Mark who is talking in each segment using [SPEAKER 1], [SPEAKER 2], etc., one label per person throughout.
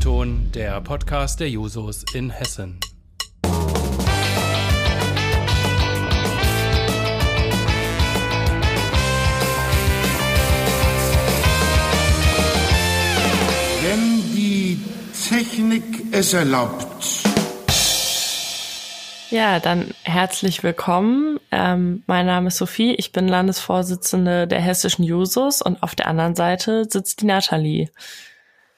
[SPEAKER 1] O-Ton, der Podcast der Jusos in Hessen.
[SPEAKER 2] Wenn die Technik es erlaubt.
[SPEAKER 3] Ja, dann herzlich willkommen. Ähm, mein Name ist Sophie, ich bin Landesvorsitzende der hessischen Jusos und auf der anderen Seite sitzt die Nathalie.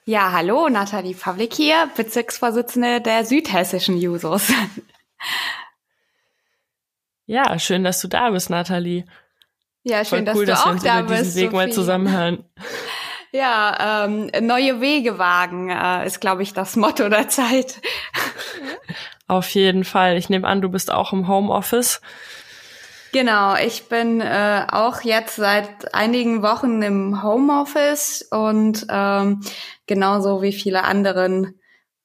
[SPEAKER 4] Ja, hallo, Nathalie Pavlik hier, Bezirksvorsitzende der südhessischen Jusos.
[SPEAKER 3] Ja, schön, dass du da bist, Nathalie.
[SPEAKER 4] Ja, schön,
[SPEAKER 3] Voll cool,
[SPEAKER 4] dass du
[SPEAKER 3] dass
[SPEAKER 4] auch
[SPEAKER 3] wir
[SPEAKER 4] da bist.
[SPEAKER 3] diesen Weg mal zusammenhören.
[SPEAKER 4] Ja, ähm, neue Wege wagen äh, ist, glaube ich, das Motto der Zeit.
[SPEAKER 3] Auf jeden Fall. Ich nehme an, du bist auch im Homeoffice.
[SPEAKER 4] Genau, ich bin äh, auch jetzt seit einigen Wochen im Homeoffice und ähm, genauso wie viele anderen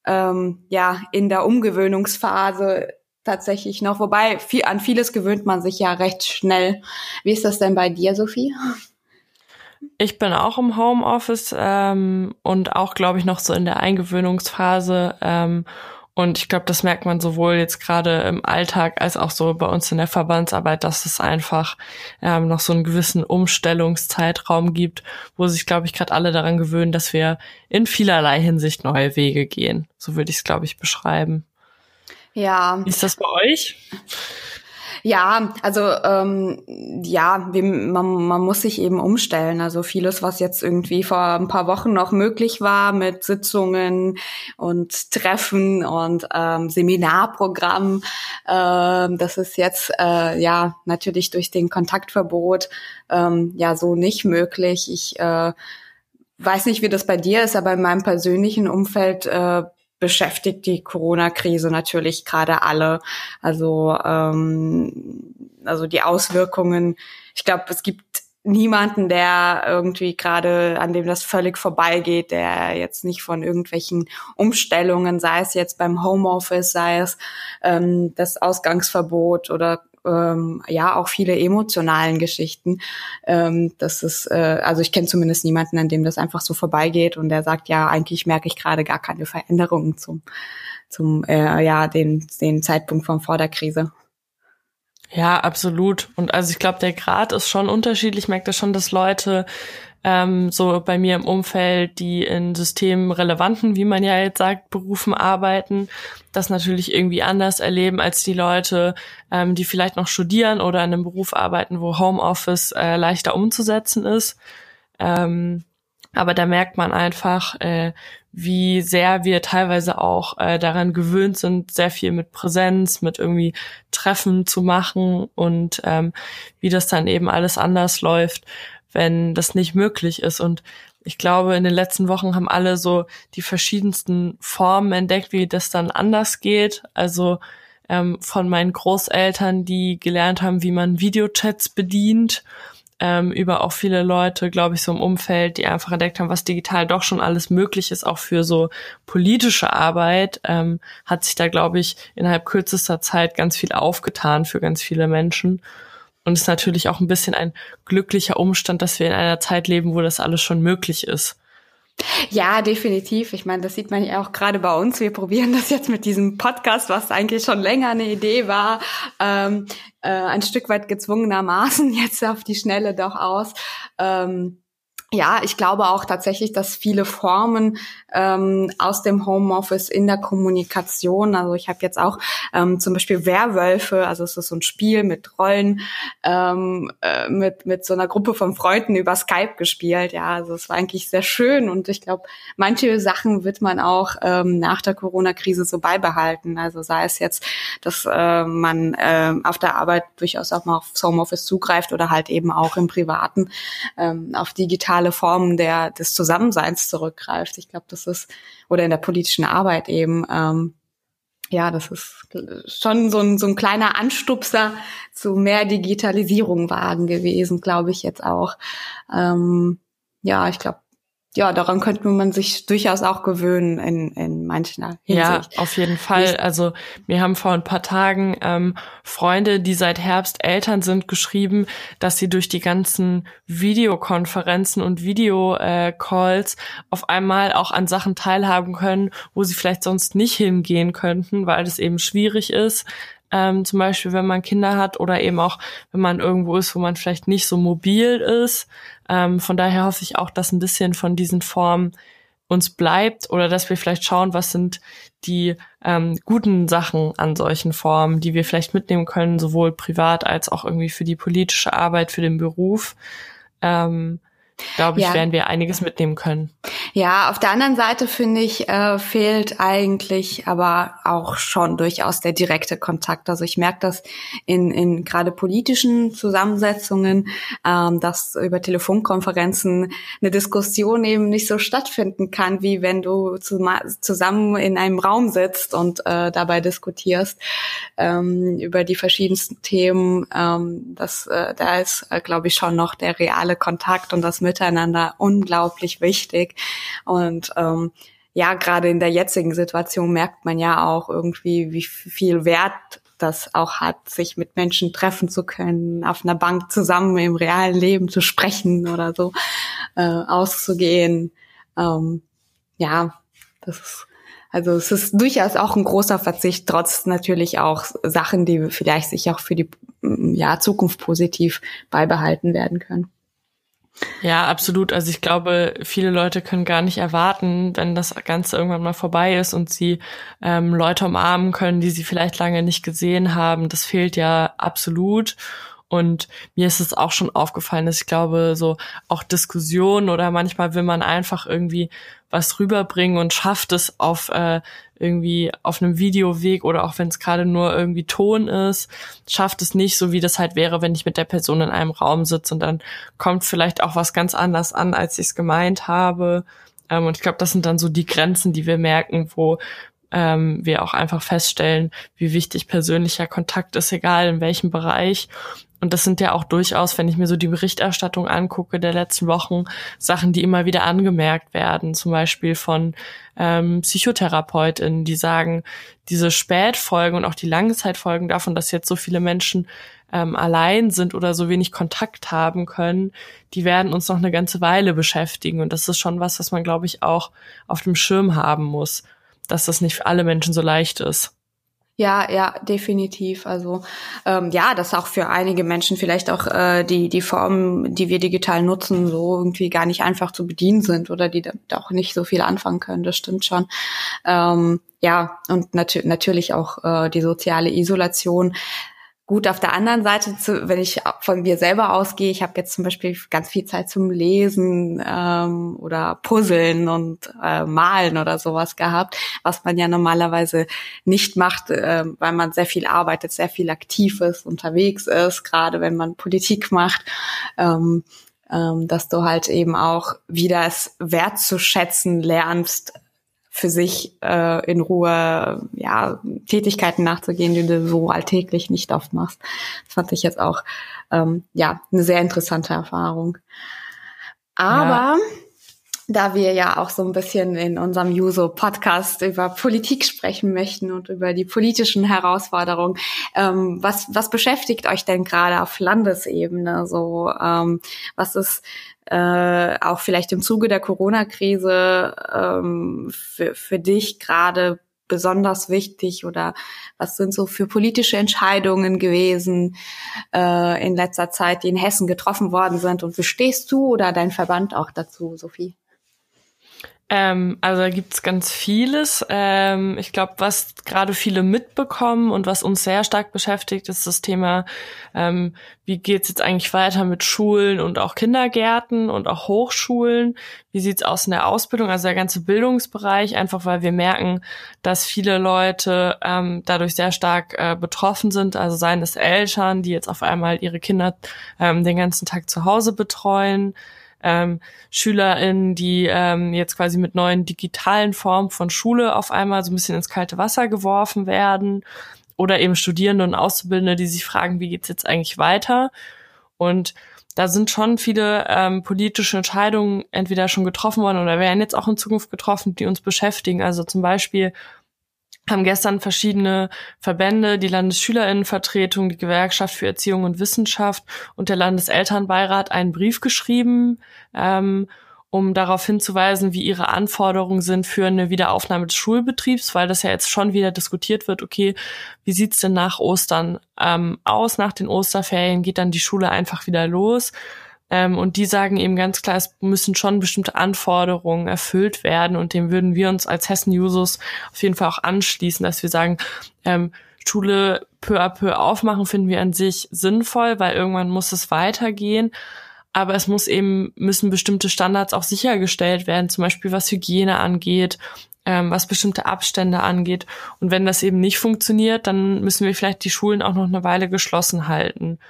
[SPEAKER 4] ähm, ja in der Umgewöhnungsphase tatsächlich noch. Wobei viel, an vieles gewöhnt man sich ja recht schnell. Wie ist das denn bei dir, Sophie?
[SPEAKER 3] Ich bin auch im Homeoffice ähm, und auch, glaube ich, noch so in der Eingewöhnungsphase. Ähm, und ich glaube, das merkt man sowohl jetzt gerade im Alltag als auch so bei uns in der Verbandsarbeit, dass es einfach ähm, noch so einen gewissen Umstellungszeitraum gibt, wo sich, glaube ich, gerade alle daran gewöhnen, dass wir in vielerlei Hinsicht neue Wege gehen. So würde ich es, glaube ich, beschreiben.
[SPEAKER 4] Ja,
[SPEAKER 3] Wie ist das bei euch?
[SPEAKER 4] Ja, also ähm, ja, wir, man, man muss sich eben umstellen. Also vieles, was jetzt irgendwie vor ein paar Wochen noch möglich war mit Sitzungen und Treffen und ähm, Seminarprogrammen, ähm, das ist jetzt äh, ja natürlich durch den Kontaktverbot ähm, ja so nicht möglich. Ich äh, weiß nicht, wie das bei dir ist, aber in meinem persönlichen Umfeld äh, beschäftigt die Corona-Krise natürlich gerade alle. Also, ähm, also die Auswirkungen. Ich glaube, es gibt niemanden, der irgendwie gerade, an dem das völlig vorbeigeht, der jetzt nicht von irgendwelchen Umstellungen, sei es jetzt beim Homeoffice, sei es ähm, das Ausgangsverbot oder ähm, ja auch viele emotionalen Geschichten. Ähm, das ist, äh, also ich kenne zumindest niemanden, an dem das einfach so vorbeigeht und der sagt, ja, eigentlich merke ich gerade gar keine Veränderungen zum, zum äh, ja, den, den Zeitpunkt von vor der Krise.
[SPEAKER 3] Ja, absolut. Und also ich glaube, der Grad ist schon unterschiedlich. Ich merke das schon, dass Leute ähm, so bei mir im Umfeld, die in systemrelevanten, wie man ja jetzt sagt, Berufen arbeiten, das natürlich irgendwie anders erleben als die Leute, ähm, die vielleicht noch studieren oder in einem Beruf arbeiten, wo Homeoffice äh, leichter umzusetzen ist. Ähm, aber da merkt man einfach, äh, wie sehr wir teilweise auch äh, daran gewöhnt sind, sehr viel mit Präsenz, mit irgendwie Treffen zu machen und ähm, wie das dann eben alles anders läuft, wenn das nicht möglich ist. Und ich glaube, in den letzten Wochen haben alle so die verschiedensten Formen entdeckt, wie das dann anders geht. Also ähm, von meinen Großeltern, die gelernt haben, wie man Videochats bedient, ähm, über auch viele Leute, glaube ich, so im Umfeld, die einfach entdeckt haben, was digital doch schon alles möglich ist, auch für so politische Arbeit, ähm, hat sich da, glaube ich, innerhalb kürzester Zeit ganz viel aufgetan für ganz viele Menschen. Und ist natürlich auch ein bisschen ein glücklicher Umstand, dass wir in einer Zeit leben, wo das alles schon möglich ist.
[SPEAKER 4] Ja, definitiv. Ich meine, das sieht man ja auch gerade bei uns. Wir probieren das jetzt mit diesem Podcast, was eigentlich schon länger eine Idee war, ähm, äh, ein Stück weit gezwungenermaßen jetzt auf die Schnelle doch aus. Ähm, ja, ich glaube auch tatsächlich, dass viele Formen ähm, aus dem Homeoffice in der Kommunikation, also ich habe jetzt auch ähm, zum Beispiel Werwölfe, also es ist so ein Spiel mit Rollen, ähm, äh, mit mit so einer Gruppe von Freunden über Skype gespielt. Ja, also es war eigentlich sehr schön und ich glaube, manche Sachen wird man auch ähm, nach der Corona-Krise so beibehalten. Also sei es jetzt, dass äh, man äh, auf der Arbeit durchaus auch mal aufs Homeoffice zugreift oder halt eben auch im Privaten ähm, auf digitale Formen der des Zusammenseins zurückgreift. Ich glaube, das ist oder in der politischen Arbeit eben. Ähm, ja, das ist schon so ein, so ein kleiner Anstupser zu mehr Digitalisierung wagen gewesen, glaube ich jetzt auch. Ähm, ja, ich glaube, ja, daran könnte man sich durchaus auch gewöhnen in, in mancher Hinsicht.
[SPEAKER 3] Ja, auf jeden Fall. Also wir haben vor ein paar Tagen ähm, Freunde, die seit Herbst Eltern sind, geschrieben, dass sie durch die ganzen Videokonferenzen und Videocalls auf einmal auch an Sachen teilhaben können, wo sie vielleicht sonst nicht hingehen könnten, weil es eben schwierig ist. Ähm, zum Beispiel, wenn man Kinder hat oder eben auch, wenn man irgendwo ist, wo man vielleicht nicht so mobil ist. Ähm, von daher hoffe ich auch, dass ein bisschen von diesen Formen uns bleibt oder dass wir vielleicht schauen, was sind die ähm, guten Sachen an solchen Formen, die wir vielleicht mitnehmen können, sowohl privat als auch irgendwie für die politische Arbeit, für den Beruf. Ähm, glaube ich, ja. werden wir einiges mitnehmen können.
[SPEAKER 4] Ja, auf der anderen Seite finde ich, äh, fehlt eigentlich aber auch schon durchaus der direkte Kontakt. Also ich merke das in, in gerade politischen Zusammensetzungen, ähm, dass über Telefonkonferenzen eine Diskussion eben nicht so stattfinden kann, wie wenn du zu, zusammen in einem Raum sitzt und äh, dabei diskutierst ähm, über die verschiedensten Themen. Ähm, das, äh, da ist, äh, glaube ich, schon noch der reale Kontakt und das Miteinander unglaublich wichtig. Und ähm, ja, gerade in der jetzigen Situation merkt man ja auch irgendwie, wie viel Wert das auch hat, sich mit Menschen treffen zu können, auf einer Bank zusammen im realen Leben zu sprechen oder so, äh, auszugehen. Ähm, ja, das ist, also es ist durchaus auch ein großer Verzicht, trotz natürlich auch Sachen, die vielleicht sich auch für die ja, Zukunft positiv beibehalten werden können.
[SPEAKER 3] Ja, absolut. Also ich glaube, viele Leute können gar nicht erwarten, wenn das Ganze irgendwann mal vorbei ist und sie ähm, Leute umarmen können, die sie vielleicht lange nicht gesehen haben. Das fehlt ja absolut. Und mir ist es auch schon aufgefallen, dass ich glaube, so auch Diskussionen oder manchmal will man einfach irgendwie was rüberbringen und schafft es auf äh, irgendwie auf einem Videoweg oder auch wenn es gerade nur irgendwie Ton ist, schafft es nicht, so wie das halt wäre, wenn ich mit der Person in einem Raum sitze und dann kommt vielleicht auch was ganz anders an, als ich es gemeint habe. Ähm, und ich glaube, das sind dann so die Grenzen, die wir merken, wo ähm, wir auch einfach feststellen, wie wichtig persönlicher Kontakt ist, egal in welchem Bereich. Und das sind ja auch durchaus, wenn ich mir so die Berichterstattung angucke der letzten Wochen, Sachen, die immer wieder angemerkt werden. Zum Beispiel von ähm, PsychotherapeutInnen, die sagen, diese Spätfolgen und auch die Langzeitfolgen davon, dass jetzt so viele Menschen ähm, allein sind oder so wenig Kontakt haben können, die werden uns noch eine ganze Weile beschäftigen. Und das ist schon was, was man, glaube ich, auch auf dem Schirm haben muss, dass das nicht für alle Menschen so leicht ist.
[SPEAKER 4] Ja, ja, definitiv. Also ähm, ja, dass auch für einige Menschen vielleicht auch äh, die die Formen, die wir digital nutzen, so irgendwie gar nicht einfach zu bedienen sind oder die da auch nicht so viel anfangen können. Das stimmt schon. Ähm, ja, und nat natürlich auch äh, die soziale Isolation Gut, auf der anderen Seite, zu, wenn ich von mir selber ausgehe, ich habe jetzt zum Beispiel ganz viel Zeit zum Lesen ähm, oder Puzzeln und äh, Malen oder sowas gehabt, was man ja normalerweise nicht macht, äh, weil man sehr viel arbeitet, sehr viel aktiv ist, unterwegs ist, gerade wenn man Politik macht. Ähm, ähm, dass du halt eben auch wieder es wertzuschätzen lernst, für sich äh, in Ruhe ja Tätigkeiten nachzugehen, die du so alltäglich nicht oft machst. Das fand ich jetzt auch ähm, ja eine sehr interessante Erfahrung. Aber ja. da wir ja auch so ein bisschen in unserem Juso Podcast über Politik sprechen möchten und über die politischen Herausforderungen, ähm, was was beschäftigt euch denn gerade auf Landesebene? So ähm, was ist äh, auch vielleicht im Zuge der Corona-Krise ähm, für, für dich gerade besonders wichtig oder was sind so für politische Entscheidungen gewesen äh, in letzter Zeit, die in Hessen getroffen worden sind und wie stehst du oder dein Verband auch dazu, Sophie?
[SPEAKER 3] Ähm, also da gibt's ganz vieles. Ähm, ich glaube, was gerade viele mitbekommen und was uns sehr stark beschäftigt, ist das Thema, ähm, wie geht's jetzt eigentlich weiter mit Schulen und auch Kindergärten und auch Hochschulen? Wie sieht's aus in der Ausbildung, also der ganze Bildungsbereich, einfach weil wir merken, dass viele Leute ähm, dadurch sehr stark äh, betroffen sind, also seien es Eltern, die jetzt auf einmal ihre Kinder ähm, den ganzen Tag zu Hause betreuen, ähm, SchülerInnen, die ähm, jetzt quasi mit neuen digitalen Formen von Schule auf einmal so ein bisschen ins kalte Wasser geworfen werden oder eben Studierende und Auszubildende, die sich fragen, wie geht's jetzt eigentlich weiter? Und da sind schon viele ähm, politische Entscheidungen entweder schon getroffen worden oder werden jetzt auch in Zukunft getroffen, die uns beschäftigen. Also zum Beispiel haben gestern verschiedene Verbände, die Landesschülerinnenvertretung, die Gewerkschaft für Erziehung und Wissenschaft und der Landeselternbeirat einen Brief geschrieben, ähm, um darauf hinzuweisen, wie ihre Anforderungen sind für eine Wiederaufnahme des Schulbetriebs, weil das ja jetzt schon wieder diskutiert wird, okay, wie sieht's denn nach Ostern ähm, aus? Nach den Osterferien geht dann die Schule einfach wieder los. Ähm, und die sagen eben ganz klar, es müssen schon bestimmte Anforderungen erfüllt werden und dem würden wir uns als Hessen-Jusos auf jeden Fall auch anschließen, dass wir sagen, ähm, Schule peu à peu aufmachen finden wir an sich sinnvoll, weil irgendwann muss es weitergehen. Aber es muss eben, müssen bestimmte Standards auch sichergestellt werden, zum Beispiel was Hygiene angeht, ähm, was bestimmte Abstände angeht. Und wenn das eben nicht funktioniert, dann müssen wir vielleicht die Schulen auch noch eine Weile geschlossen halten.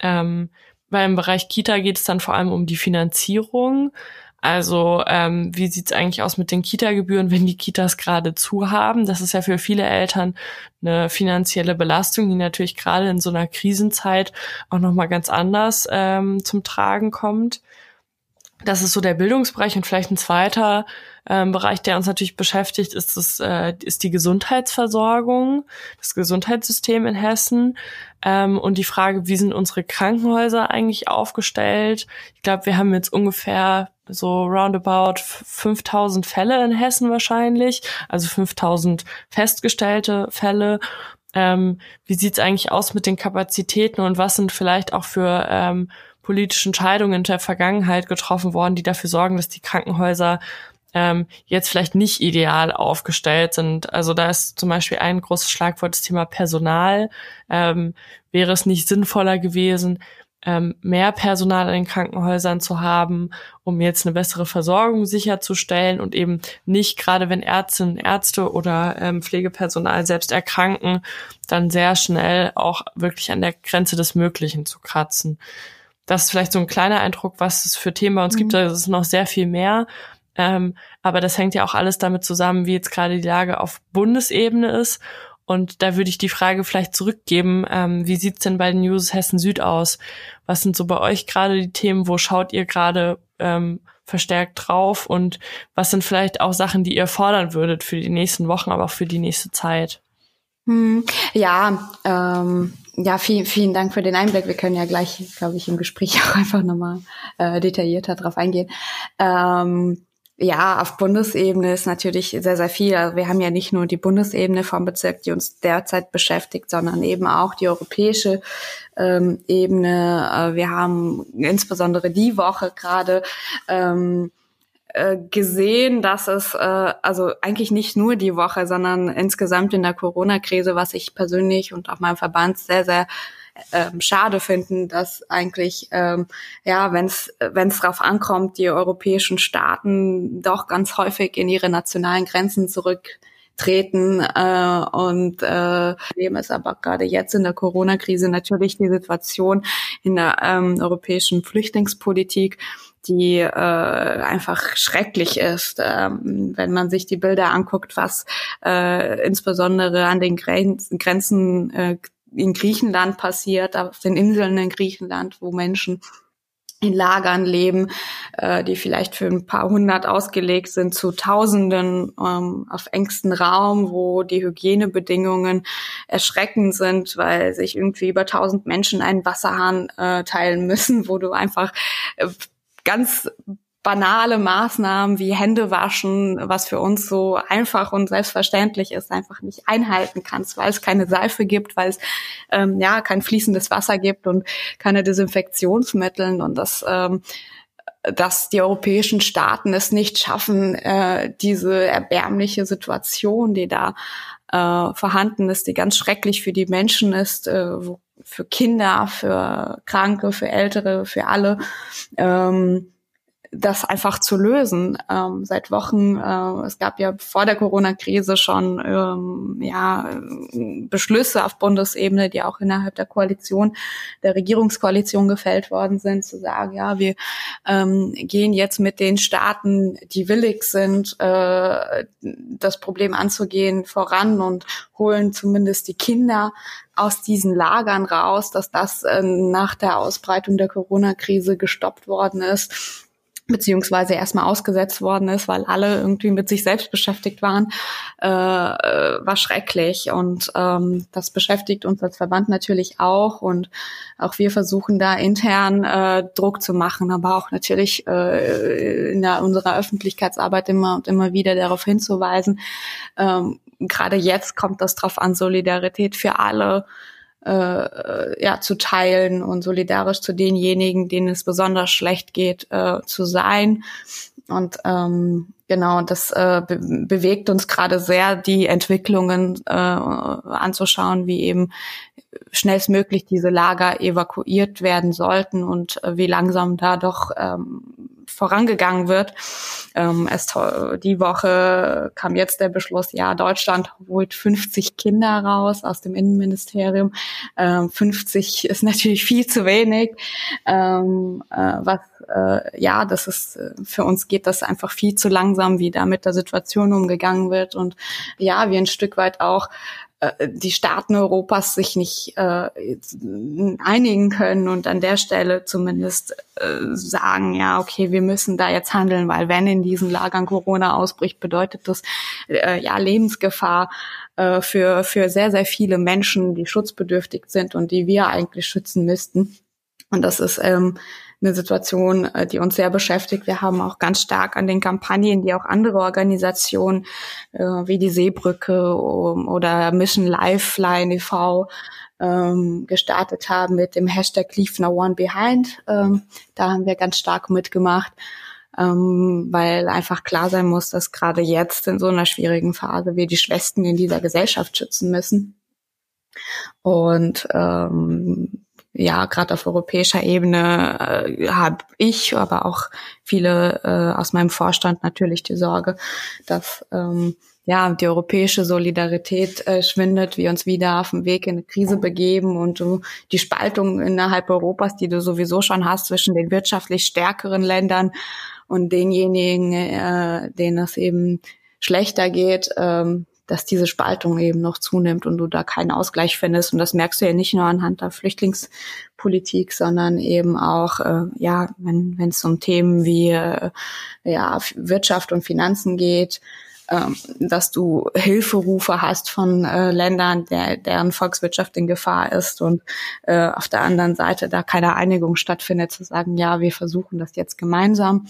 [SPEAKER 3] Ähm, beim Bereich Kita geht es dann vor allem um die Finanzierung. Also ähm, wie sieht's eigentlich aus mit den Kita-Gebühren, wenn die Kitas gerade zu haben? Das ist ja für viele Eltern eine finanzielle Belastung, die natürlich gerade in so einer Krisenzeit auch nochmal ganz anders ähm, zum Tragen kommt. Das ist so der Bildungsbereich und vielleicht ein zweiter ähm, Bereich, der uns natürlich beschäftigt, ist, das, äh, ist die Gesundheitsversorgung, das Gesundheitssystem in Hessen ähm, und die Frage, wie sind unsere Krankenhäuser eigentlich aufgestellt. Ich glaube, wir haben jetzt ungefähr so roundabout 5000 Fälle in Hessen wahrscheinlich, also 5000 festgestellte Fälle. Ähm, wie sieht's eigentlich aus mit den Kapazitäten und was sind vielleicht auch für ähm, politische Entscheidungen in der Vergangenheit getroffen worden, die dafür sorgen, dass die Krankenhäuser ähm, jetzt vielleicht nicht ideal aufgestellt sind. Also da ist zum Beispiel ein großes Schlagwort das Thema Personal. Ähm, wäre es nicht sinnvoller gewesen, ähm, mehr Personal in den Krankenhäusern zu haben, um jetzt eine bessere Versorgung sicherzustellen und eben nicht, gerade wenn Ärztinnen, Ärzte oder ähm, Pflegepersonal selbst erkranken, dann sehr schnell auch wirklich an der Grenze des Möglichen zu kratzen. Das ist vielleicht so ein kleiner Eindruck, was es für Themen bei uns mhm. gibt. Da ist noch sehr viel mehr. Ähm, aber das hängt ja auch alles damit zusammen, wie jetzt gerade die Lage auf Bundesebene ist. Und da würde ich die Frage vielleicht zurückgeben, ähm, wie sieht's denn bei den News Hessen Süd aus? Was sind so bei euch gerade die Themen? Wo schaut ihr gerade ähm, verstärkt drauf? Und was sind vielleicht auch Sachen, die ihr fordern würdet für die nächsten Wochen, aber auch für die nächste Zeit?
[SPEAKER 4] Hm, ja, ähm, ja, vielen, vielen Dank für den Einblick. Wir können ja gleich, glaube ich, im Gespräch auch einfach nochmal äh, detaillierter drauf eingehen. Ähm, ja, auf Bundesebene ist natürlich sehr, sehr viel. Also wir haben ja nicht nur die Bundesebene vom Bezirk, die uns derzeit beschäftigt, sondern eben auch die europäische ähm, Ebene. Äh, wir haben insbesondere die Woche gerade ähm, äh, gesehen, dass es äh, also eigentlich nicht nur die Woche, sondern insgesamt in der Corona-Krise, was ich persönlich und auch meinem Verband sehr, sehr ähm, schade finden, dass eigentlich ähm, ja, wenn es darauf ankommt, die europäischen Staaten doch ganz häufig in ihre nationalen Grenzen zurücktreten äh, und äh, dem ist aber gerade jetzt in der Corona-Krise natürlich die Situation in der ähm, europäischen Flüchtlingspolitik die äh, einfach schrecklich ist, ähm, wenn man sich die Bilder anguckt, was äh, insbesondere an den Grenzen, Grenzen äh, in Griechenland passiert, auf den Inseln in Griechenland, wo Menschen in Lagern leben, äh, die vielleicht für ein paar hundert ausgelegt sind, zu Tausenden ähm, auf engstem Raum, wo die Hygienebedingungen erschreckend sind, weil sich irgendwie über tausend Menschen einen Wasserhahn äh, teilen müssen, wo du einfach äh, ganz banale Maßnahmen wie Hände waschen, was für uns so einfach und selbstverständlich ist, einfach nicht einhalten kannst, weil es keine Seife gibt, weil es ähm, ja kein fließendes Wasser gibt und keine Desinfektionsmittel und das ähm, dass die europäischen Staaten es nicht schaffen, äh, diese erbärmliche Situation, die da äh, vorhanden ist, die ganz schrecklich für die Menschen ist, äh, für Kinder, für Kranke, für Ältere, für alle, ähm, das einfach zu lösen. Ähm, seit Wochen, äh, es gab ja vor der Corona-Krise schon ähm, ja, Beschlüsse auf Bundesebene, die auch innerhalb der Koalition, der Regierungskoalition gefällt worden sind, zu sagen, ja, wir ähm, gehen jetzt mit den Staaten, die willig sind, äh, das Problem anzugehen, voran und holen zumindest die Kinder aus diesen Lagern raus, dass das äh, nach der Ausbreitung der Corona-Krise gestoppt worden ist beziehungsweise erstmal ausgesetzt worden ist, weil alle irgendwie mit sich selbst beschäftigt waren, äh, äh, war schrecklich. Und ähm, das beschäftigt uns als Verband natürlich auch. Und auch wir versuchen da intern äh, Druck zu machen, aber auch natürlich äh, in der, unserer Öffentlichkeitsarbeit immer und immer wieder darauf hinzuweisen. Ähm, Gerade jetzt kommt das drauf an, Solidarität für alle äh, ja, zu teilen und solidarisch zu denjenigen, denen es besonders schlecht geht, äh, zu sein. Und ähm, genau, das äh, be bewegt uns gerade sehr, die Entwicklungen äh, anzuschauen, wie eben schnellstmöglich diese Lager evakuiert werden sollten und äh, wie langsam da doch ähm, vorangegangen wird. Ähm, erst die Woche kam jetzt der Beschluss, ja, Deutschland holt 50 Kinder raus aus dem Innenministerium. Ähm, 50 ist natürlich viel zu wenig. Ähm, äh, was äh, ja, das ist für uns geht das einfach viel zu langsam, wie da mit der Situation umgegangen wird und ja, wir ein Stück weit auch äh, die Staaten Europas sich nicht äh, einigen können und an der Stelle zumindest äh, sagen, ja, okay, wir müssen da jetzt handeln, weil wenn in diesen Lagern Corona ausbricht, bedeutet das äh, ja Lebensgefahr äh, für, für sehr, sehr viele Menschen, die schutzbedürftig sind und die wir eigentlich schützen müssten. Und das ist ähm, eine Situation, äh, die uns sehr beschäftigt. Wir haben auch ganz stark an den Kampagnen, die auch andere Organisationen äh, wie die Seebrücke oder Mission Lifeline e.V. Ähm, gestartet haben mit dem Hashtag Leave No One Behind. Ähm, da haben wir ganz stark mitgemacht, ähm, weil einfach klar sein muss, dass gerade jetzt in so einer schwierigen Phase wir die Schwächsten in dieser Gesellschaft schützen müssen. Und ähm, ja, gerade auf europäischer Ebene äh, habe ich, aber auch viele äh, aus meinem Vorstand natürlich die Sorge, dass ähm, ja die europäische Solidarität äh, schwindet, wir uns wieder auf den Weg in eine Krise begeben und du die Spaltung innerhalb Europas, die du sowieso schon hast zwischen den wirtschaftlich stärkeren Ländern und denjenigen, äh, denen es eben schlechter geht, ähm, dass diese Spaltung eben noch zunimmt und du da keinen Ausgleich findest. Und das merkst du ja nicht nur anhand der Flüchtlingspolitik, sondern eben auch, äh, ja, wenn es um Themen wie äh, ja, Wirtschaft und Finanzen geht, ähm, dass du Hilferufe hast von äh, Ländern, der, deren Volkswirtschaft in Gefahr ist und äh, auf der anderen Seite da keine Einigung stattfindet, zu sagen, ja, wir versuchen das jetzt gemeinsam.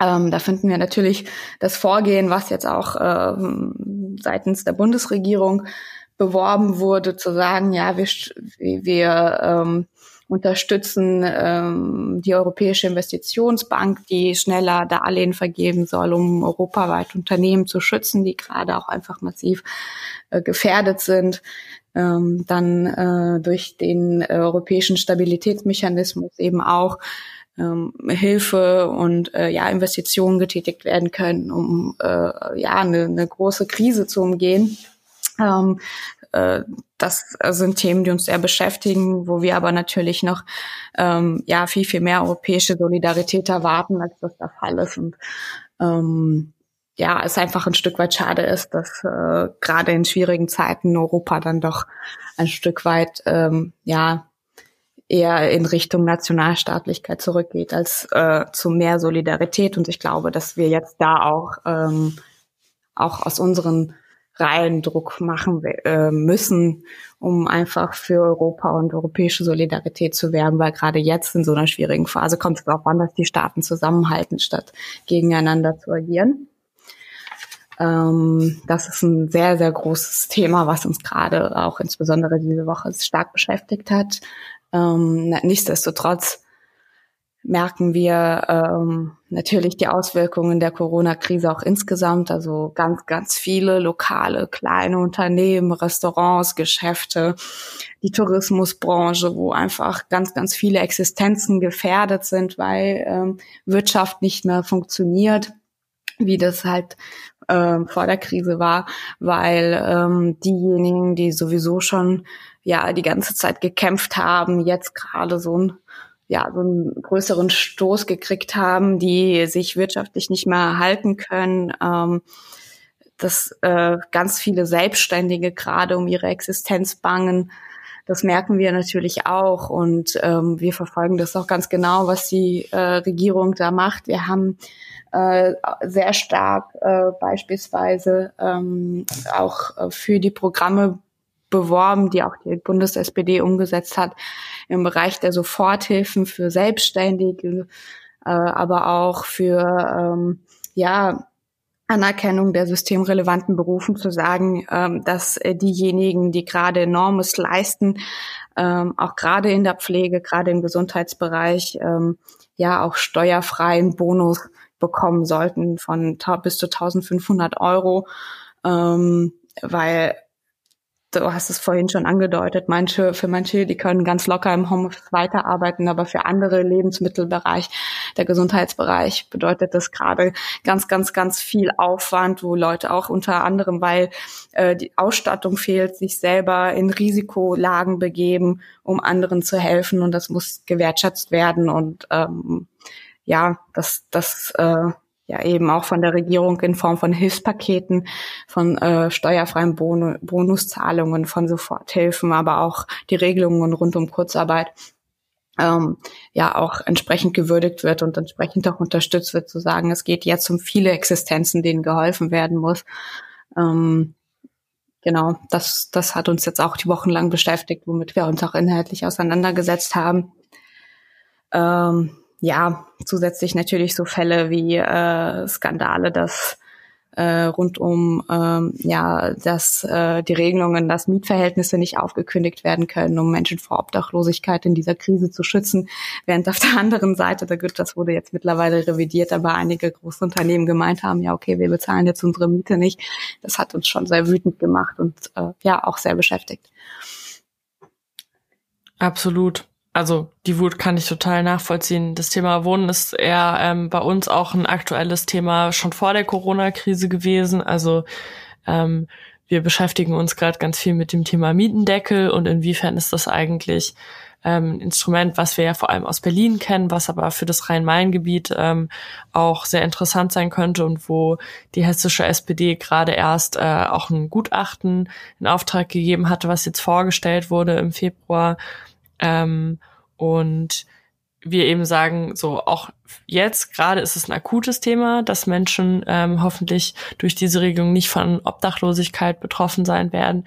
[SPEAKER 4] Ähm, da finden wir natürlich das Vorgehen, was jetzt auch ähm, seitens der Bundesregierung beworben wurde, zu sagen, ja, wir, wir ähm, unterstützen ähm, die Europäische Investitionsbank, die schneller Darlehen vergeben soll, um europaweit Unternehmen zu schützen, die gerade auch einfach massiv äh, gefährdet sind. Ähm, dann äh, durch den europäischen Stabilitätsmechanismus eben auch ähm, Hilfe und äh, ja Investitionen getätigt werden können, um äh, ja eine, eine große Krise zu umgehen. Ähm, äh, das sind Themen, die uns sehr beschäftigen, wo wir aber natürlich noch ähm, ja viel viel mehr europäische Solidarität erwarten, als das der Fall ist und ähm, ja, es einfach ein Stück weit schade ist, dass äh, gerade in schwierigen Zeiten Europa dann doch ein Stück weit ähm, ja eher in Richtung Nationalstaatlichkeit zurückgeht als äh, zu mehr Solidarität. Und ich glaube, dass wir jetzt da auch, ähm, auch aus unseren Reihen Druck machen äh, müssen, um einfach für Europa und europäische Solidarität zu werben, weil gerade jetzt in so einer schwierigen Phase kommt es darauf an, dass die Staaten zusammenhalten, statt gegeneinander zu agieren. Ähm, das ist ein sehr, sehr großes Thema, was uns gerade auch insbesondere diese Woche stark beschäftigt hat. Ähm, nichtsdestotrotz merken wir ähm, natürlich die Auswirkungen der Corona-Krise auch insgesamt. Also ganz, ganz viele lokale, kleine Unternehmen, Restaurants, Geschäfte, die Tourismusbranche, wo einfach ganz, ganz viele Existenzen gefährdet sind, weil ähm, Wirtschaft nicht mehr funktioniert, wie das halt ähm, vor der Krise war, weil ähm, diejenigen, die sowieso schon ja die ganze Zeit gekämpft haben, jetzt gerade so ein ja, so einen größeren Stoß gekriegt haben, die sich wirtschaftlich nicht mehr halten können, ähm, dass äh, ganz viele Selbstständige gerade um ihre Existenz bangen. Das merken wir natürlich auch und ähm, wir verfolgen das auch ganz genau, was die äh, Regierung da macht. Wir haben äh, sehr stark äh, beispielsweise ähm, auch äh, für die Programme beworben, die auch die Bundes-SPD umgesetzt hat im Bereich der Soforthilfen für Selbstständige, äh, aber auch für ähm, ja Anerkennung der systemrelevanten Berufen zu sagen, ähm, dass äh, diejenigen, die gerade enormes leisten, ähm, auch gerade in der Pflege, gerade im Gesundheitsbereich, ähm, ja auch steuerfreien Bonus bekommen sollten von bis zu 1500 Euro, ähm, weil du hast es vorhin schon angedeutet, manche, für manche, die können ganz locker im Homeoffice weiterarbeiten, aber für andere Lebensmittelbereich, der Gesundheitsbereich bedeutet das gerade ganz, ganz, ganz viel Aufwand, wo Leute auch unter anderem, weil äh, die Ausstattung fehlt, sich selber in Risikolagen begeben, um anderen zu helfen und das muss gewertschätzt werden und ähm, ja, das, das äh, ja eben auch von der Regierung in Form von Hilfspaketen, von äh, steuerfreien bon Bonuszahlungen, von Soforthilfen, aber auch die Regelungen rund um Kurzarbeit ähm, ja auch entsprechend gewürdigt wird und entsprechend auch unterstützt wird, zu sagen, es geht jetzt um viele Existenzen, denen geholfen werden muss. Ähm, genau, das, das hat uns jetzt auch die Wochen lang beschäftigt, womit wir uns auch inhaltlich auseinandergesetzt haben. Ähm, ja, zusätzlich natürlich so Fälle wie äh, Skandale, dass äh, rund um ähm, ja, dass äh, die Regelungen, dass Mietverhältnisse nicht aufgekündigt werden können, um Menschen vor Obdachlosigkeit in dieser Krise zu schützen, während auf der anderen Seite, da gut, das wurde jetzt mittlerweile revidiert, aber einige Großunternehmen gemeint haben, ja okay, wir bezahlen jetzt unsere Miete nicht. Das hat uns schon sehr wütend gemacht und äh, ja auch sehr beschäftigt.
[SPEAKER 3] Absolut also die Wut kann ich total nachvollziehen. Das Thema Wohnen ist eher ähm, bei uns auch ein aktuelles Thema schon vor der Corona-Krise gewesen. Also ähm, wir beschäftigen uns gerade ganz viel mit dem Thema Mietendeckel und inwiefern ist das eigentlich ähm, ein Instrument, was wir ja vor allem aus Berlin kennen, was aber für das Rhein-Main-Gebiet ähm, auch sehr interessant sein könnte und wo die hessische SPD gerade erst äh, auch ein Gutachten in Auftrag gegeben hatte, was jetzt vorgestellt wurde im Februar ähm, und wir eben sagen, so auch jetzt gerade ist es ein akutes Thema, dass Menschen ähm, hoffentlich durch diese Regelung nicht von Obdachlosigkeit betroffen sein werden.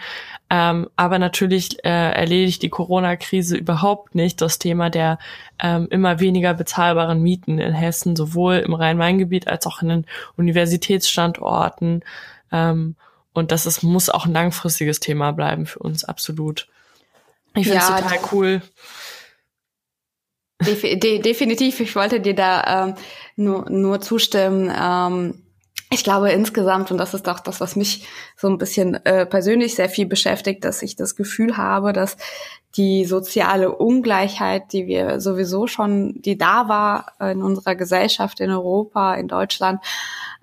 [SPEAKER 3] Ähm, aber natürlich äh, erledigt die Corona-Krise überhaupt nicht das Thema der ähm, immer weniger bezahlbaren Mieten in Hessen, sowohl im Rhein-Main-Gebiet als auch in den Universitätsstandorten. Ähm, und das ist, muss auch ein langfristiges Thema bleiben für uns, absolut. Ich finde es ja, total cool.
[SPEAKER 4] De definitiv, ich wollte dir da ähm, nur, nur zustimmen. Ähm, ich glaube insgesamt, und das ist auch das, was mich so ein bisschen äh, persönlich sehr viel beschäftigt, dass ich das Gefühl habe, dass die soziale Ungleichheit, die wir sowieso schon, die da war in unserer Gesellschaft, in Europa, in Deutschland,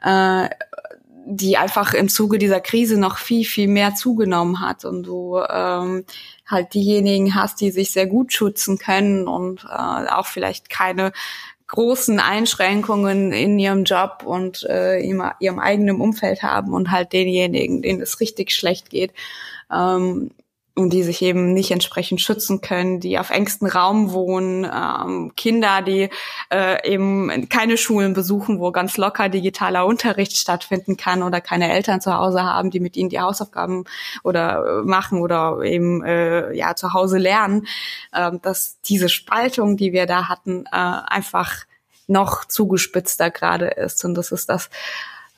[SPEAKER 4] äh, die einfach im Zuge dieser Krise noch viel, viel mehr zugenommen hat und du ähm, halt diejenigen hast, die sich sehr gut schützen können und äh, auch vielleicht keine großen Einschränkungen in ihrem Job und äh, ihrem, ihrem eigenen Umfeld haben und halt denjenigen, denen es richtig schlecht geht. Ähm, und die sich eben nicht entsprechend schützen können, die auf engstem Raum wohnen, ähm, Kinder, die äh, eben keine Schulen besuchen, wo ganz locker digitaler Unterricht stattfinden kann oder keine Eltern zu Hause haben, die mit ihnen die Hausaufgaben oder äh, machen oder eben äh, ja zu Hause lernen, äh, dass diese Spaltung, die wir da hatten, äh, einfach noch zugespitzter gerade ist. Und das ist das,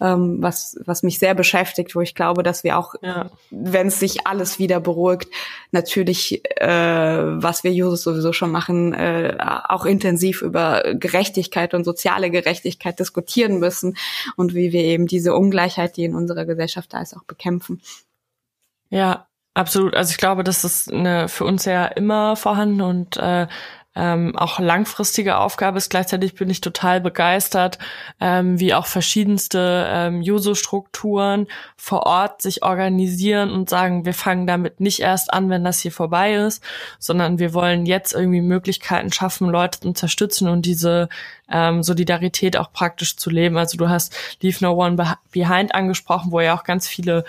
[SPEAKER 4] ähm, was, was mich sehr beschäftigt, wo ich glaube, dass wir auch, ja. wenn es sich alles wieder beruhigt, natürlich, äh, was wir Jusos sowieso schon machen, äh, auch intensiv über Gerechtigkeit und soziale Gerechtigkeit diskutieren müssen und wie wir eben diese Ungleichheit, die in unserer Gesellschaft da ist, auch bekämpfen.
[SPEAKER 3] Ja, absolut. Also ich glaube, das ist eine für uns ja immer vorhanden und äh, ähm, auch langfristige Aufgabe ist. Gleichzeitig bin ich total begeistert, ähm, wie auch verschiedenste ähm, Juso-Strukturen vor Ort sich organisieren und sagen, wir fangen damit nicht erst an, wenn das hier vorbei ist, sondern wir wollen jetzt irgendwie Möglichkeiten schaffen, Leute zu unterstützen und diese ähm, Solidarität auch praktisch zu leben. Also du hast Leave No One Behind angesprochen, wo ja auch ganz viele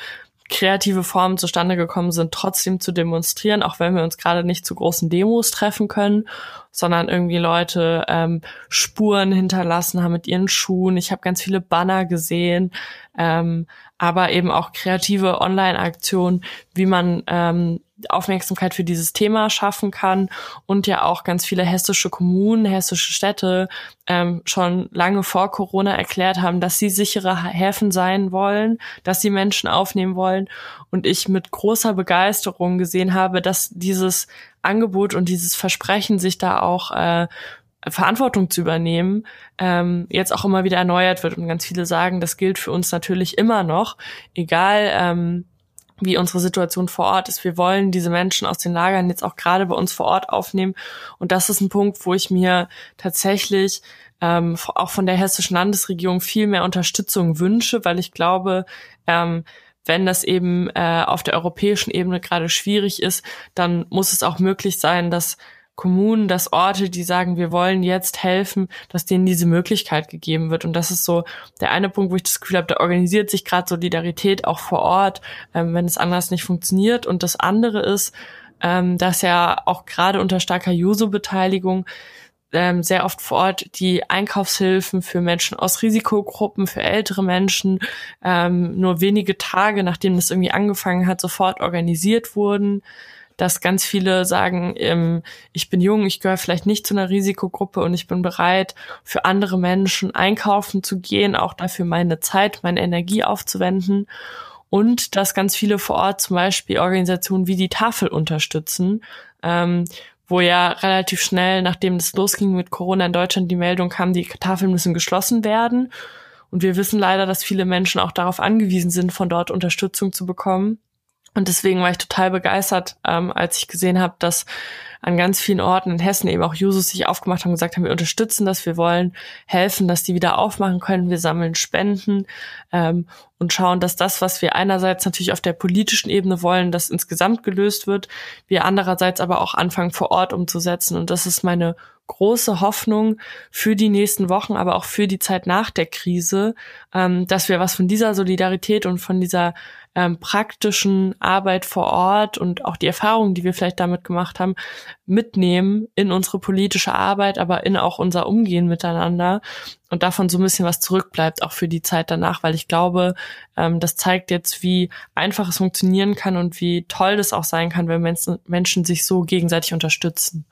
[SPEAKER 3] kreative Formen zustande gekommen sind, trotzdem zu demonstrieren, auch wenn wir uns gerade nicht zu großen Demos treffen können, sondern irgendwie Leute ähm, Spuren hinterlassen haben mit ihren Schuhen. Ich habe ganz viele Banner gesehen, ähm, aber eben auch kreative Online-Aktionen, wie man ähm, Aufmerksamkeit für dieses Thema schaffen kann und ja auch ganz viele hessische Kommunen, hessische Städte ähm, schon lange vor Corona erklärt haben, dass sie sichere Häfen sein wollen, dass sie Menschen aufnehmen wollen und ich mit großer Begeisterung gesehen habe, dass dieses Angebot und dieses Versprechen, sich da auch äh, Verantwortung zu übernehmen, ähm, jetzt auch immer wieder erneuert wird. Und ganz viele sagen, das gilt für uns natürlich immer noch, egal ähm, wie unsere Situation vor Ort ist. Wir wollen diese Menschen aus den Lagern jetzt auch gerade bei uns vor Ort aufnehmen. Und das ist ein Punkt, wo ich mir tatsächlich ähm, auch von der hessischen Landesregierung viel mehr Unterstützung wünsche, weil ich glaube, ähm, wenn das eben äh, auf der europäischen Ebene gerade schwierig ist, dann muss es auch möglich sein, dass Kommunen, dass Orte, die sagen, wir wollen jetzt helfen, dass denen diese Möglichkeit gegeben wird. Und das ist so der eine Punkt, wo ich das Gefühl habe, da organisiert sich gerade Solidarität auch vor Ort, ähm, wenn es anders nicht funktioniert. Und das andere ist, ähm, dass ja auch gerade unter starker Juso-Beteiligung ähm, sehr oft vor Ort die Einkaufshilfen für Menschen aus Risikogruppen, für ältere Menschen, ähm, nur wenige Tage nachdem das irgendwie angefangen hat, sofort organisiert wurden dass ganz viele sagen, ähm, ich bin jung, ich gehöre vielleicht nicht zu einer Risikogruppe und ich bin bereit, für andere Menschen einkaufen zu gehen, auch dafür meine Zeit, meine Energie aufzuwenden. Und dass ganz viele vor Ort zum Beispiel Organisationen wie die Tafel unterstützen, ähm, wo ja relativ schnell, nachdem es losging mit Corona in Deutschland, die Meldung kam, die Tafeln müssen geschlossen werden. Und wir wissen leider, dass viele Menschen auch darauf angewiesen sind, von dort Unterstützung zu bekommen. Und deswegen war ich total begeistert, ähm, als ich gesehen habe, dass an ganz vielen Orten in Hessen eben auch Jusos sich aufgemacht haben und gesagt haben, wir unterstützen das, wir wollen helfen, dass die wieder aufmachen können, wir sammeln Spenden ähm, und schauen, dass das, was wir einerseits natürlich auf der politischen Ebene wollen, dass insgesamt gelöst wird, wir andererseits aber auch anfangen vor Ort umzusetzen. Und das ist meine große Hoffnung für die nächsten Wochen, aber auch für die Zeit nach der Krise, ähm, dass wir was von dieser Solidarität und von dieser ähm, praktischen Arbeit vor Ort und auch die Erfahrungen, die wir vielleicht damit gemacht haben, mitnehmen in unsere politische Arbeit, aber in auch unser Umgehen miteinander und davon so ein bisschen was zurückbleibt, auch für die Zeit danach, weil ich glaube, ähm, das zeigt jetzt, wie einfach es funktionieren kann und wie toll das auch sein kann, wenn Menschen, Menschen sich so gegenseitig unterstützen.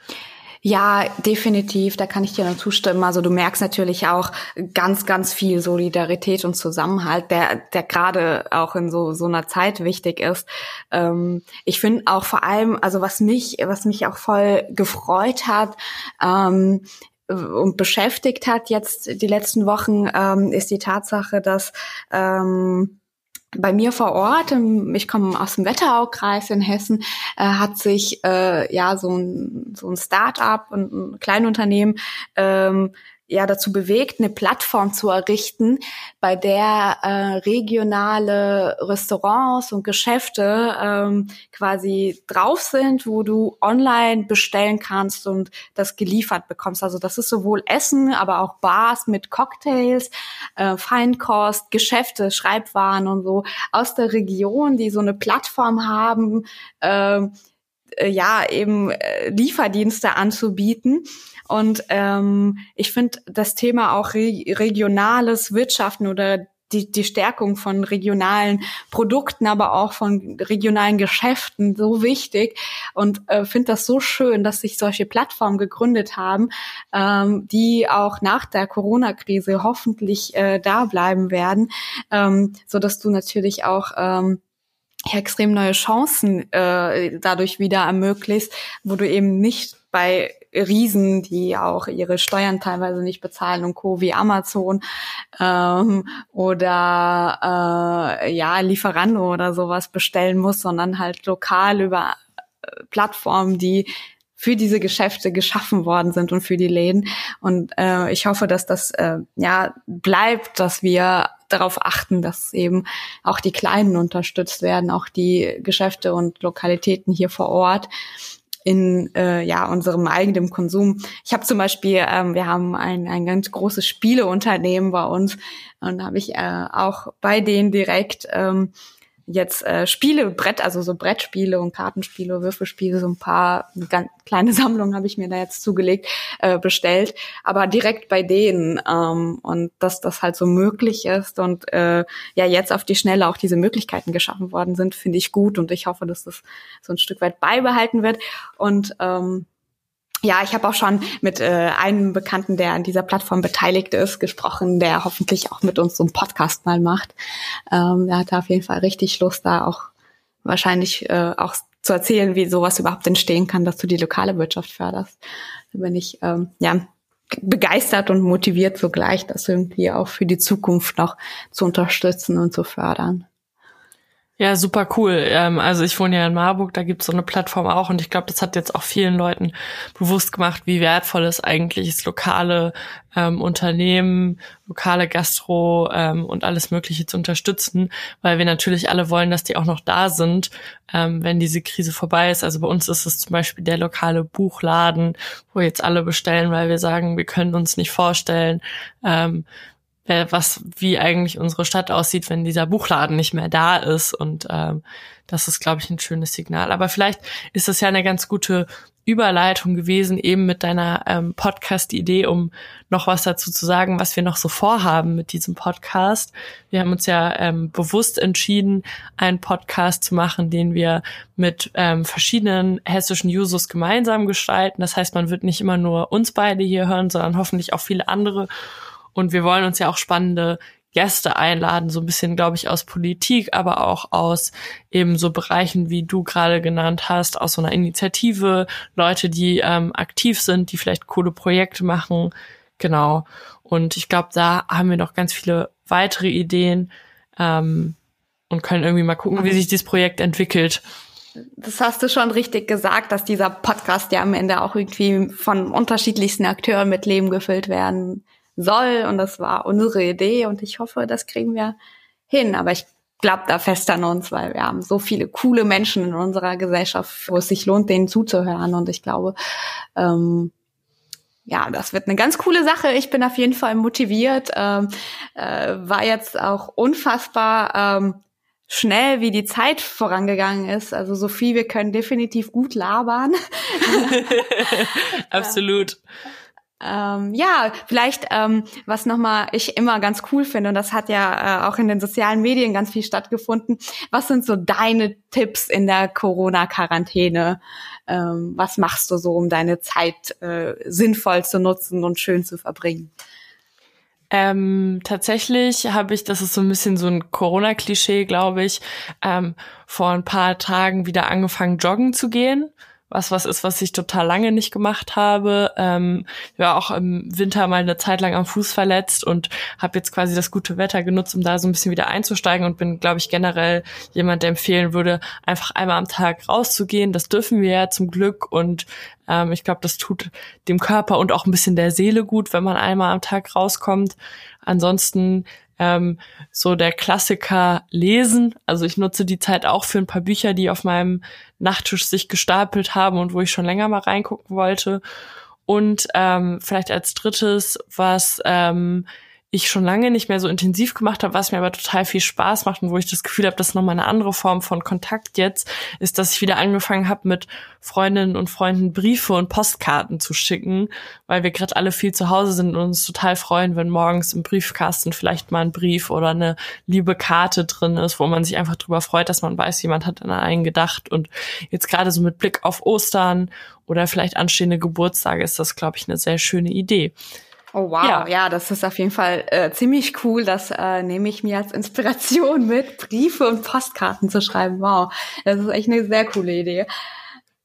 [SPEAKER 4] Ja, definitiv, da kann ich dir nur zustimmen. Also du merkst natürlich auch ganz, ganz viel Solidarität und Zusammenhalt, der, der gerade auch in so, so einer Zeit wichtig ist. Ähm, ich finde auch vor allem, also was mich, was mich auch voll gefreut hat, ähm, und beschäftigt hat jetzt die letzten Wochen, ähm, ist die Tatsache, dass ähm, bei mir vor Ort, ich komme aus dem Wetteraukreis in Hessen, äh, hat sich äh, ja so ein, so ein Start-up und ein Kleinunternehmen ähm, ja dazu bewegt, eine Plattform zu errichten, bei der äh, regionale Restaurants und Geschäfte ähm, quasi drauf sind, wo du online bestellen kannst und das geliefert bekommst. Also das ist sowohl Essen, aber auch Bars mit Cocktails, äh, Feinkost, Geschäfte, Schreibwaren und so aus der Region, die so eine Plattform haben. Äh, ja, eben äh, Lieferdienste anzubieten. Und ähm, ich finde das Thema auch re regionales Wirtschaften oder die, die Stärkung von regionalen Produkten, aber auch von regionalen Geschäften so wichtig und äh, finde das so schön, dass sich solche Plattformen gegründet haben, ähm, die auch nach der Corona-Krise hoffentlich äh, da bleiben werden, ähm, so dass du natürlich auch ähm, extrem neue Chancen äh, dadurch wieder ermöglicht, wo du eben nicht bei Riesen, die auch ihre Steuern teilweise nicht bezahlen und Co. wie Amazon ähm, oder äh, ja Lieferando oder sowas bestellen muss, sondern halt lokal über äh, Plattformen, die für diese Geschäfte geschaffen worden sind und für die Läden. Und äh, ich hoffe, dass das äh, ja bleibt, dass wir darauf achten, dass eben auch die Kleinen unterstützt werden, auch die Geschäfte und Lokalitäten hier vor Ort in äh, ja unserem eigenen Konsum. Ich habe zum Beispiel, ähm, wir haben ein, ein ganz großes Spieleunternehmen bei uns und habe ich äh, auch bei denen direkt ähm, jetzt äh, Spiele, Brett, also so Brettspiele und Kartenspiele, Würfelspiele, so ein paar, ganz kleine Sammlung habe ich mir da jetzt zugelegt, äh, bestellt, aber direkt bei denen ähm, und dass das halt so möglich ist und äh, ja jetzt auf die Schnelle auch diese Möglichkeiten geschaffen worden sind, finde ich gut und ich hoffe, dass das so ein Stück weit beibehalten wird. Und ähm, ja, ich habe auch schon mit äh, einem Bekannten, der an dieser Plattform beteiligt ist, gesprochen, der hoffentlich auch mit uns so einen Podcast mal macht. Ähm, er hatte auf jeden Fall richtig Lust, da auch wahrscheinlich äh, auch zu erzählen, wie sowas überhaupt entstehen kann, dass du die lokale Wirtschaft förderst. Da bin ich ähm, ja begeistert und motiviert zugleich, das irgendwie auch für die Zukunft noch zu unterstützen und zu fördern.
[SPEAKER 3] Ja, super cool. Ähm, also ich wohne ja in Marburg, da gibt's so eine Plattform auch und ich glaube, das hat jetzt auch vielen Leuten bewusst gemacht, wie wertvoll es eigentlich ist, lokale ähm, Unternehmen, lokale Gastro ähm, und alles Mögliche zu unterstützen, weil wir natürlich alle wollen, dass die auch noch da sind, ähm, wenn diese Krise vorbei ist. Also bei uns ist es zum Beispiel der lokale Buchladen, wo jetzt alle bestellen, weil wir sagen, wir können uns nicht vorstellen, ähm, was, wie eigentlich unsere Stadt aussieht, wenn dieser Buchladen nicht mehr da ist. Und ähm, das ist, glaube ich, ein schönes Signal. Aber vielleicht ist das ja eine ganz gute Überleitung gewesen, eben mit deiner ähm, Podcast-Idee, um noch was dazu zu sagen, was wir noch so vorhaben mit diesem Podcast. Wir haben uns ja ähm, bewusst entschieden, einen Podcast zu machen, den wir mit ähm, verschiedenen hessischen Jusos gemeinsam gestalten. Das heißt, man wird nicht immer nur uns beide hier hören, sondern hoffentlich auch viele andere. Und wir wollen uns ja auch spannende Gäste einladen, so ein bisschen, glaube ich, aus Politik, aber auch aus eben so Bereichen, wie du gerade genannt hast, aus so einer Initiative, Leute, die ähm, aktiv sind, die vielleicht coole Projekte machen. Genau. Und ich glaube, da haben wir noch ganz viele weitere Ideen ähm, und können irgendwie mal gucken, wie sich dieses Projekt entwickelt.
[SPEAKER 4] Das hast du schon richtig gesagt, dass dieser Podcast ja am Ende auch irgendwie von unterschiedlichsten Akteuren mit Leben gefüllt werden soll. Und das war unsere Idee und ich hoffe, das kriegen wir hin. Aber ich glaube da fest an uns, weil wir haben so viele coole Menschen in unserer Gesellschaft, wo es sich lohnt, denen zuzuhören. Und ich glaube, ähm, ja, das wird eine ganz coole Sache. Ich bin auf jeden Fall motiviert. Ähm, äh, war jetzt auch unfassbar ähm, schnell, wie die Zeit vorangegangen ist. Also Sophie, wir können definitiv gut labern.
[SPEAKER 3] Absolut.
[SPEAKER 4] Ähm, ja, vielleicht, ähm, was nochmal ich immer ganz cool finde, und das hat ja äh, auch in den sozialen Medien ganz viel stattgefunden, was sind so deine Tipps in der Corona-Quarantäne? Ähm, was machst du so, um deine Zeit äh, sinnvoll zu nutzen und schön zu verbringen?
[SPEAKER 3] Ähm, tatsächlich habe ich, das ist so ein bisschen so ein Corona-Klischee, glaube ich, ähm, vor ein paar Tagen wieder angefangen, joggen zu gehen was was ist, was ich total lange nicht gemacht habe. Ähm, war auch im Winter mal eine Zeit lang am Fuß verletzt und habe jetzt quasi das gute Wetter genutzt, um da so ein bisschen wieder einzusteigen und bin, glaube ich, generell jemand, der empfehlen würde, einfach einmal am Tag rauszugehen. Das dürfen wir ja zum Glück und ähm, ich glaube, das tut dem Körper und auch ein bisschen der Seele gut, wenn man einmal am Tag rauskommt. Ansonsten ähm, so der Klassiker lesen. Also ich nutze die Zeit auch für ein paar Bücher, die auf meinem Nachttisch sich gestapelt haben und wo ich schon länger mal reingucken wollte. Und ähm, vielleicht als drittes, was ähm, ich schon lange nicht mehr so intensiv gemacht habe, was mir aber total viel Spaß macht und wo ich das Gefühl habe, das ist nochmal eine andere Form von Kontakt jetzt, ist, dass ich wieder angefangen habe, mit Freundinnen und Freunden Briefe und Postkarten zu schicken, weil wir gerade alle viel zu Hause sind und uns total freuen, wenn morgens im Briefkasten vielleicht mal ein Brief oder eine liebe Karte drin ist, wo man sich einfach drüber freut, dass man weiß, jemand hat an einen gedacht. Und jetzt gerade so mit Blick auf Ostern oder vielleicht anstehende Geburtstage ist das, glaube ich, eine sehr schöne Idee.
[SPEAKER 4] Oh wow, ja. ja, das ist auf jeden Fall äh, ziemlich cool. Das äh, nehme ich mir als Inspiration mit, Briefe und Postkarten zu schreiben. Wow, das ist echt eine sehr coole Idee.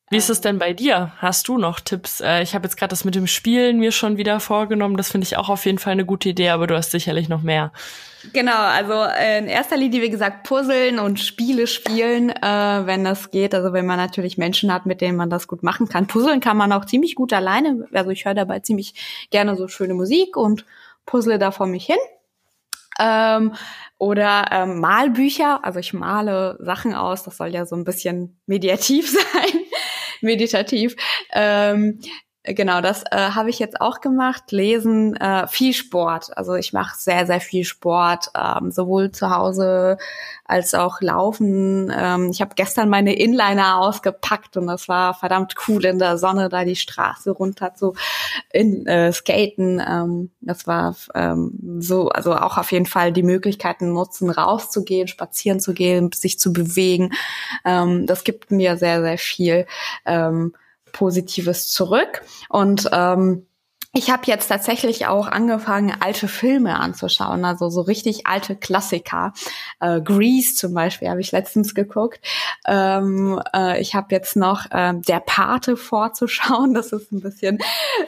[SPEAKER 3] Wie ist es denn bei dir? Hast du noch Tipps? Äh, ich habe jetzt gerade das mit dem Spielen mir schon wieder vorgenommen. Das finde ich auch auf jeden Fall eine gute Idee, aber du hast sicherlich noch mehr.
[SPEAKER 4] Genau, also äh, in erster Linie, wie gesagt, Puzzeln und Spiele spielen, äh, wenn das geht. Also wenn man natürlich Menschen hat, mit denen man das gut machen kann. Puzzeln kann man auch ziemlich gut alleine. Also ich höre dabei ziemlich gerne so schöne Musik und puzzle da vor mich hin. Ähm, oder ähm, Malbücher, also ich male Sachen aus, das soll ja so ein bisschen mediativ sein meditativ. Ähm, genau, das äh, habe ich jetzt auch gemacht. Lesen, äh, viel Sport. Also ich mache sehr, sehr viel Sport, ähm, sowohl zu Hause als auch Laufen. Ähm, ich habe gestern meine Inliner ausgepackt und das war verdammt cool in der Sonne, da die Straße runter zu in, äh, skaten. Ähm, das war ähm, so, also auch auf jeden Fall die Möglichkeiten nutzen, rauszugehen, spazieren zu gehen, sich zu bewegen. Ähm, das gibt mir sehr, sehr viel. Ähm, Positives zurück. Und ähm, ich habe jetzt tatsächlich auch angefangen, alte Filme anzuschauen, also so richtig alte Klassiker. Äh, Grease zum Beispiel habe ich letztens geguckt. Ähm, äh, ich habe jetzt noch äh, Der Pate vorzuschauen. Das ist ein bisschen,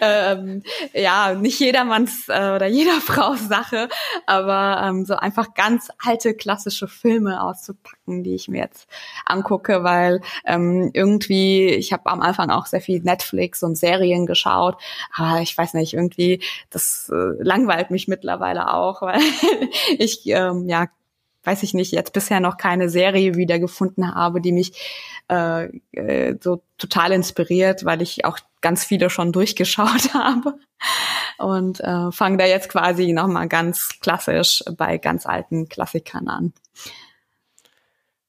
[SPEAKER 4] ähm, ja, nicht jedermanns äh, oder jeder Frau's Sache, aber ähm, so einfach ganz alte klassische Filme auszupacken, die ich mir jetzt angucke, weil ähm, irgendwie, ich habe am Anfang auch sehr viel Netflix und Serien geschaut, aber ich weiß nicht, nicht, irgendwie, das äh, langweilt mich mittlerweile auch, weil ich, ähm, ja, weiß ich nicht, jetzt bisher noch keine Serie wiedergefunden habe, die mich äh, äh, so total inspiriert, weil ich auch ganz viele schon durchgeschaut habe und äh, fange da jetzt quasi nochmal ganz klassisch bei ganz alten Klassikern an.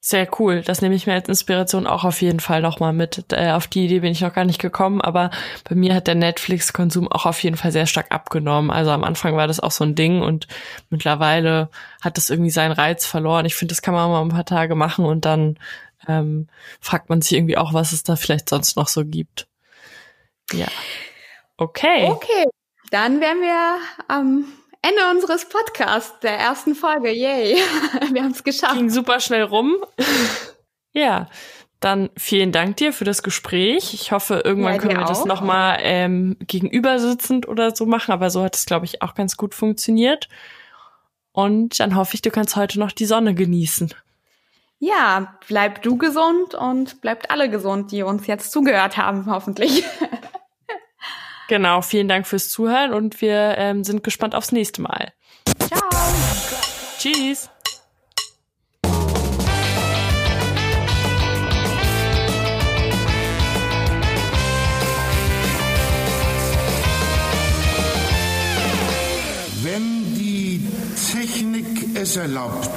[SPEAKER 3] Sehr cool. Das nehme ich mir als Inspiration auch auf jeden Fall nochmal mit. Äh, auf die Idee bin ich noch gar nicht gekommen, aber bei mir hat der Netflix-Konsum auch auf jeden Fall sehr stark abgenommen. Also am Anfang war das auch so ein Ding und mittlerweile hat das irgendwie seinen Reiz verloren. Ich finde, das kann man mal ein paar Tage machen und dann ähm, fragt man sich irgendwie auch, was es da vielleicht sonst noch so gibt. Ja. Okay.
[SPEAKER 4] Okay. Dann wären wir am Ende unseres Podcasts, der ersten Folge. Yay. Wir haben es geschafft.
[SPEAKER 3] Ging super schnell rum. ja. Dann vielen Dank dir für das Gespräch. Ich hoffe, irgendwann ja, können wir auch. das nochmal ähm, gegenüber sitzend oder so machen, aber so hat es, glaube ich, auch ganz gut funktioniert. Und dann hoffe ich, du kannst heute noch die Sonne genießen.
[SPEAKER 4] Ja, bleib du gesund und bleibt alle gesund, die uns jetzt zugehört haben, hoffentlich.
[SPEAKER 3] Genau, vielen Dank fürs Zuhören und wir ähm, sind gespannt aufs nächste Mal.
[SPEAKER 4] Ciao.
[SPEAKER 3] Tschüss.
[SPEAKER 2] Wenn die Technik es erlaubt,